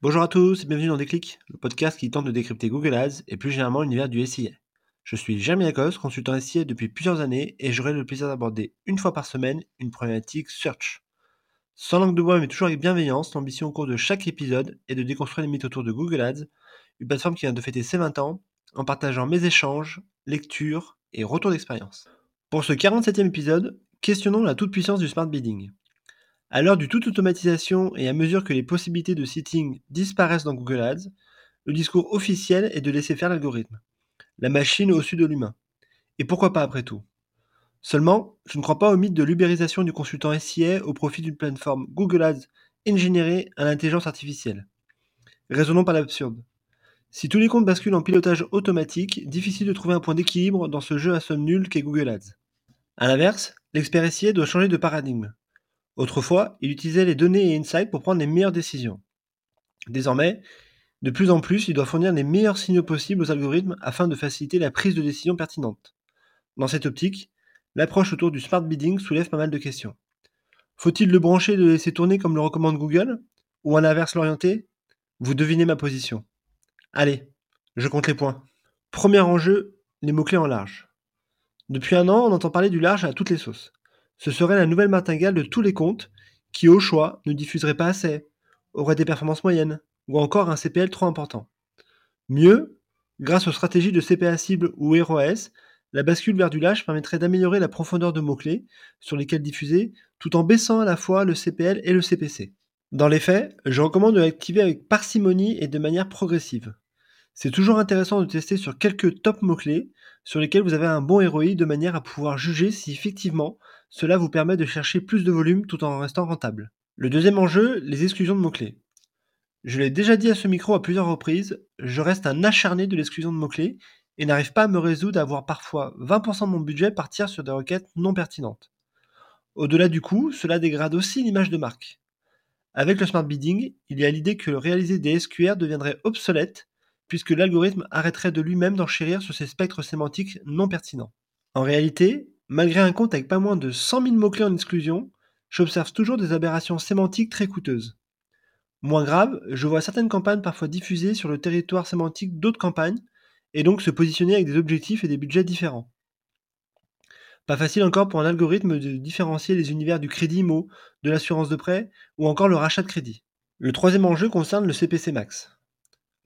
Bonjour à tous et bienvenue dans Déclic, le podcast qui tente de décrypter Google Ads et plus généralement l'univers du SIA. Je suis Jeremy Lacoste, consultant SIA depuis plusieurs années et j'aurai le plaisir d'aborder une fois par semaine une problématique search. Sans langue de bois mais toujours avec bienveillance, l'ambition au cours de chaque épisode est de déconstruire les mythes autour de Google Ads, une plateforme qui vient de fêter ses 20 ans, en partageant mes échanges, lectures et retours d'expérience. Pour ce 47e épisode, questionnons la toute-puissance du smart bidding. À l'heure du tout automatisation et à mesure que les possibilités de seating disparaissent dans Google Ads, le discours officiel est de laisser faire l'algorithme. La machine au-dessus de l'humain. Et pourquoi pas après tout? Seulement, je ne crois pas au mythe de l'ubérisation du consultant SIA au profit d'une plateforme Google Ads ingénérée à l'intelligence artificielle. Raisonnons par l'absurde. Si tous les comptes basculent en pilotage automatique, difficile de trouver un point d'équilibre dans ce jeu à somme nulle qu'est Google Ads. A l'inverse, l'expert SIA doit changer de paradigme. Autrefois, il utilisait les données et insights pour prendre les meilleures décisions. Désormais, de plus en plus, il doit fournir les meilleurs signaux possibles aux algorithmes afin de faciliter la prise de décision pertinente. Dans cette optique, l'approche autour du smart bidding soulève pas mal de questions. Faut-il le brancher et le laisser tourner comme le recommande Google Ou à l'inverse l'orienter? Vous devinez ma position. Allez, je compte les points. Premier enjeu, les mots-clés en large. Depuis un an, on entend parler du large à toutes les sauces. Ce serait la nouvelle martingale de tous les comptes qui, au choix, ne diffuseraient pas assez, auraient des performances moyennes, ou encore un CPL trop important. Mieux, grâce aux stratégies de CPA cible ou ROAS, la bascule vers du lâche permettrait d'améliorer la profondeur de mots-clés sur lesquels diffuser, tout en baissant à la fois le CPL et le CPC. Dans les faits, je recommande de l'activer avec parcimonie et de manière progressive. C'est toujours intéressant de tester sur quelques top mots-clés sur lesquels vous avez un bon ROI de manière à pouvoir juger si effectivement cela vous permet de chercher plus de volume tout en restant rentable. Le deuxième enjeu, les exclusions de mots-clés. Je l'ai déjà dit à ce micro à plusieurs reprises, je reste un acharné de l'exclusion de mots-clés et n'arrive pas à me résoudre à voir parfois 20% de mon budget partir sur des requêtes non pertinentes. Au-delà du coût, cela dégrade aussi l'image de marque. Avec le smart bidding, il y a l'idée que réaliser des SQR deviendrait obsolète puisque l'algorithme arrêterait de lui-même d'enchérir sur ces spectres sémantiques non pertinents. En réalité, malgré un compte avec pas moins de 100 000 mots-clés en exclusion, j'observe toujours des aberrations sémantiques très coûteuses. Moins grave, je vois certaines campagnes parfois diffusées sur le territoire sémantique d'autres campagnes, et donc se positionner avec des objectifs et des budgets différents. Pas facile encore pour un algorithme de différencier les univers du crédit IMO, de l'assurance de prêt ou encore le rachat de crédit. Le troisième enjeu concerne le CPC Max.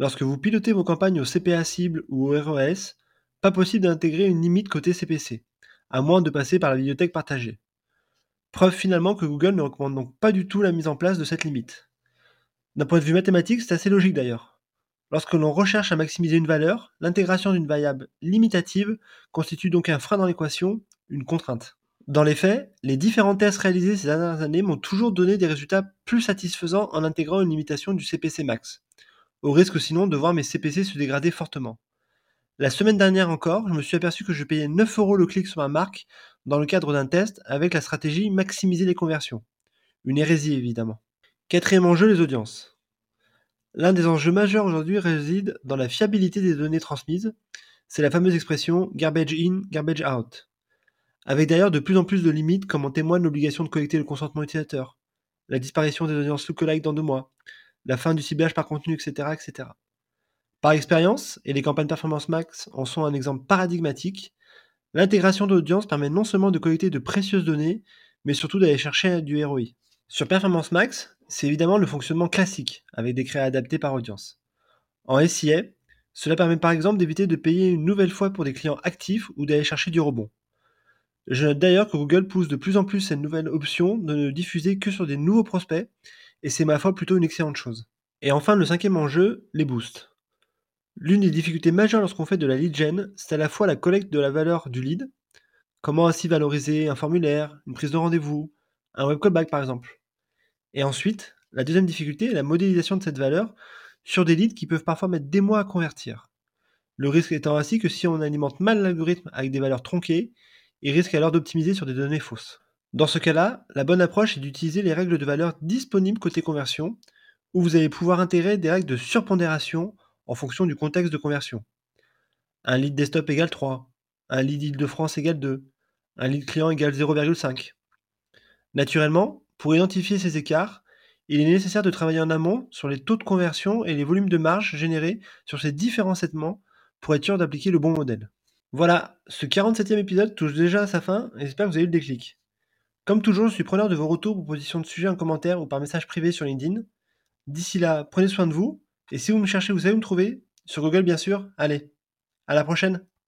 Lorsque vous pilotez vos campagnes au CPA cible ou au ROS, pas possible d'intégrer une limite côté CPC, à moins de passer par la bibliothèque partagée. Preuve finalement que Google ne recommande donc pas du tout la mise en place de cette limite. D'un point de vue mathématique, c'est assez logique d'ailleurs. Lorsque l'on recherche à maximiser une valeur, l'intégration d'une variable limitative constitue donc un frein dans l'équation, une contrainte. Dans les faits, les différents tests réalisés ces dernières années m'ont toujours donné des résultats plus satisfaisants en intégrant une limitation du CPC max au risque sinon de voir mes CPC se dégrader fortement. La semaine dernière encore, je me suis aperçu que je payais 9 euros le clic sur ma marque dans le cadre d'un test avec la stratégie maximiser les conversions. Une hérésie évidemment. Quatrième enjeu, les audiences. L'un des enjeux majeurs aujourd'hui réside dans la fiabilité des données transmises. C'est la fameuse expression garbage in, garbage out. Avec d'ailleurs de plus en plus de limites comme en témoigne l'obligation de collecter le consentement utilisateur, la disparition des audiences lookalike dans deux mois, la fin du ciblage par contenu, etc. etc. Par expérience, et les campagnes Performance Max en sont un exemple paradigmatique, l'intégration d'audience permet non seulement de collecter de précieuses données, mais surtout d'aller chercher du ROI. Sur Performance Max, c'est évidemment le fonctionnement classique, avec des créas adaptés par audience. En SIA, cela permet par exemple d'éviter de payer une nouvelle fois pour des clients actifs ou d'aller chercher du rebond. Je note d'ailleurs que Google pousse de plus en plus cette nouvelle option de ne diffuser que sur des nouveaux prospects et c'est ma foi plutôt une excellente chose. Et enfin, le cinquième enjeu, les boosts. L'une des difficultés majeures lorsqu'on fait de la lead gen, c'est à la fois la collecte de la valeur du lead, comment ainsi valoriser un formulaire, une prise de rendez-vous, un web callback par exemple. Et ensuite, la deuxième difficulté est la modélisation de cette valeur sur des leads qui peuvent parfois mettre des mois à convertir. Le risque étant ainsi que si on alimente mal l'algorithme avec des valeurs tronquées, il risque alors d'optimiser sur des données fausses. Dans ce cas-là, la bonne approche est d'utiliser les règles de valeur disponibles côté conversion, où vous allez pouvoir intégrer des règles de surpondération en fonction du contexte de conversion. Un lead desktop égale 3, un lead Île-de-France égale 2, un lead client égale 0,5. Naturellement, pour identifier ces écarts, il est nécessaire de travailler en amont sur les taux de conversion et les volumes de marge générés sur ces différents segments pour être sûr d'appliquer le bon modèle. Voilà, ce 47e épisode touche déjà à sa fin et j'espère que vous avez eu le déclic. Comme toujours, je suis preneur de vos retours, propositions de sujets en commentaire ou par message privé sur LinkedIn. D'ici là, prenez soin de vous et si vous me cherchez, vous savez où me trouver Sur Google bien sûr. Allez, à la prochaine